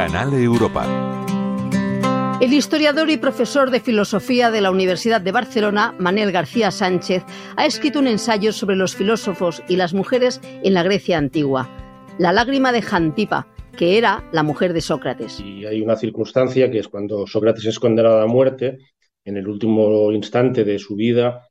Canal Europa. El historiador y profesor de filosofía de la Universidad de Barcelona, Manel García Sánchez, ha escrito un ensayo sobre los filósofos y las mujeres en la Grecia antigua. La lágrima de Jantipa, que era la mujer de Sócrates. Y hay una circunstancia que es cuando Sócrates es condenado a muerte, en el último instante de su vida,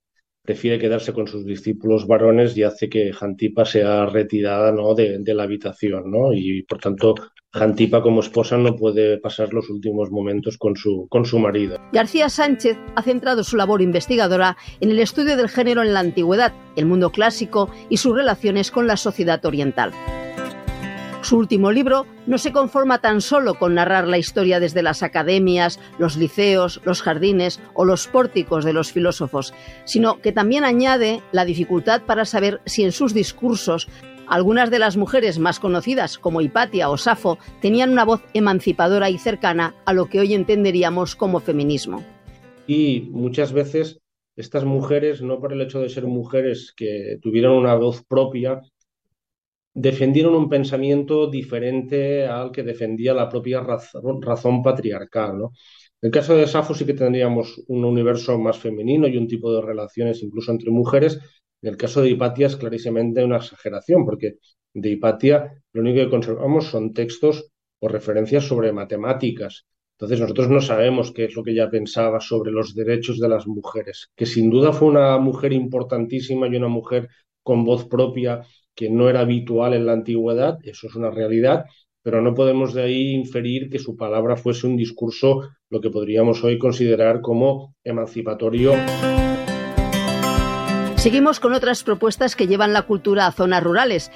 prefiere quedarse con sus discípulos varones y hace que Jantipa sea retirada ¿no? de, la habitación. ¿no? Y por tanto, Jantipa como esposa no puede pasar los últimos momentos con su, con su marido. García Sánchez ha centrado su labor investigadora en el estudio del género en la antigüedad, el mundo clásico y sus relaciones con la sociedad oriental. Su último libro no se conforma tan solo con narrar la historia desde las academias, los liceos, los jardines o los pórticos de los filósofos, sino que también añade la dificultad para saber si en sus discursos algunas de las mujeres más conocidas, como Hipatia o Safo, tenían una voz emancipadora y cercana a lo que hoy entenderíamos como feminismo. Y muchas veces estas mujeres, no por el hecho de ser mujeres que tuvieran una voz propia, defendieron un pensamiento diferente al que defendía la propia razón, patriarcal. ¿no? En el caso de Safo sí que tendríamos un universo más femenino y un tipo de relaciones incluso entre mujeres. En el caso de Hipatia es clarísimamente una exageración, porque de Hipatia lo único que conservamos son textos o referencias sobre matemáticas. Entonces nosotros no sabemos qué es lo que ella pensaba sobre los derechos de las mujeres, que sin duda fue una mujer importantísima y una mujer con voz propia que no era habitual en la antigüedad, eso es una realidad, pero no podemos de ahí inferir que su palabra fuese un discurso lo que podríamos hoy considerar como emancipatorio. Seguimos con otras propuestas que llevan la cultura a zonas rurales.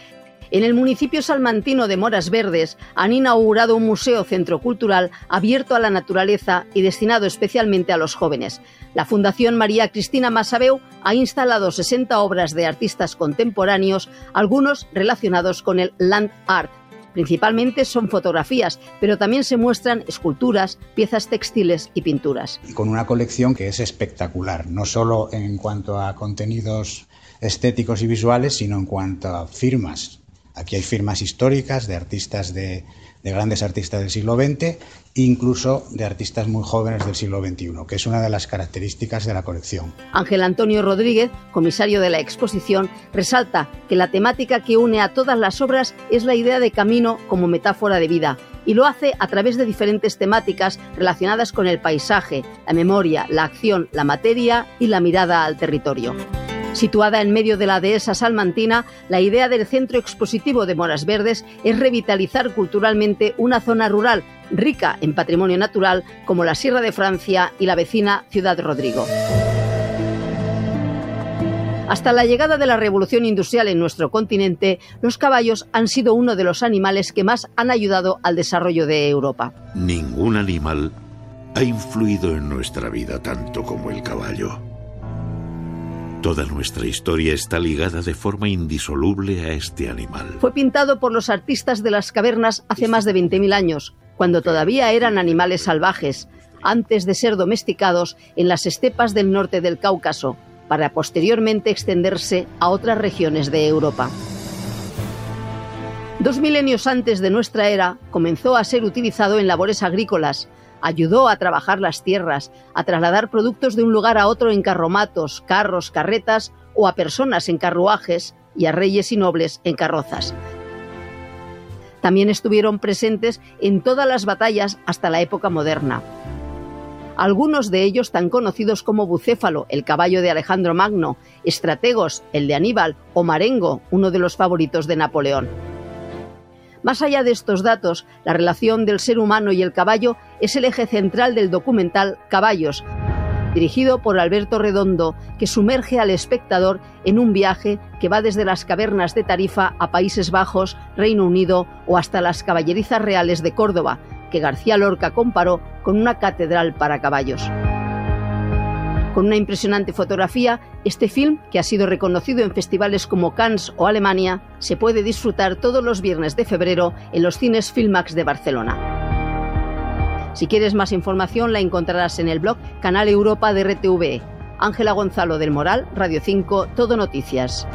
En el municipio salmantino de Moras Verdes han inaugurado un museo centro cultural abierto a la naturaleza y destinado especialmente a los jóvenes. La Fundación María Cristina Masabeu ha instalado 60 obras de artistas contemporáneos, algunos relacionados con el land art. Principalmente son fotografías, pero también se muestran esculturas, piezas textiles y pinturas. Con una colección que es espectacular, no solo en cuanto a contenidos estéticos y visuales, sino en cuanto a firmas Aquí hay firmas históricas de artistas de, grandes artistas del siglo XX, incluso de artistas muy jóvenes del siglo XXI, que es una de las características de la colección. Ángel Antonio Rodríguez, comisario de la exposición, resalta que la temática que une a todas las obras es la idea de camino como metáfora de vida, y lo hace a través de diferentes temáticas relacionadas con el paisaje, la memoria, la acción, la materia y la mirada al territorio. Situada en medio de la dehesa salmantina, la idea del centro expositivo de Moras Verdes es revitalizar culturalmente una zona rural rica en patrimonio natural como la Sierra de Francia y la vecina Ciudad Rodrigo. Hasta la llegada de la revolución industrial en nuestro continente, los caballos han sido uno de los animales que más han ayudado al desarrollo de Europa. Ningún animal ha influido en nuestra vida tanto como el caballo. Toda nuestra historia está ligada de forma indisoluble a este animal. Fue pintado por los artistas de las cavernas hace más de 20.000 años, cuando todavía eran animales salvajes, antes de ser domesticados en las estepas del norte del Cáucaso, para posteriormente extenderse a otras regiones de Europa. Dos milenios antes de nuestra era, comenzó a ser utilizado en labores agrícolas, ayudó a trabajar las tierras, a trasladar productos de un lugar a otro en carromatos, carros, carretas o a personas en carruajes y a reyes y nobles en carrozas. También estuvieron presentes en todas las batallas hasta la época moderna. Algunos de ellos tan conocidos como Bucéfalo, el caballo de Alejandro Magno, Estrategos, el de Aníbal, o Marengo, uno de los favoritos de Napoleón. Más allá de estos datos, la relación del ser humano y el caballo es el eje central del documental Caballos, dirigido por Alberto Redondo, que sumerge al espectador en un viaje que va desde las cavernas de Tarifa a Países Bajos, Reino Unido o hasta las caballerizas reales de Córdoba, que García Lorca comparó con una catedral para caballos. Con una impresionante fotografía, este film, que ha sido reconocido en festivales como Cannes o Alemania, se puede disfrutar todos los viernes de febrero en los cines Filmax de Barcelona. Si quieres más información la encontrarás en el blog Canal Europa de RTV. Ángela Gonzalo del Moral, Radio 5, Todo Noticias.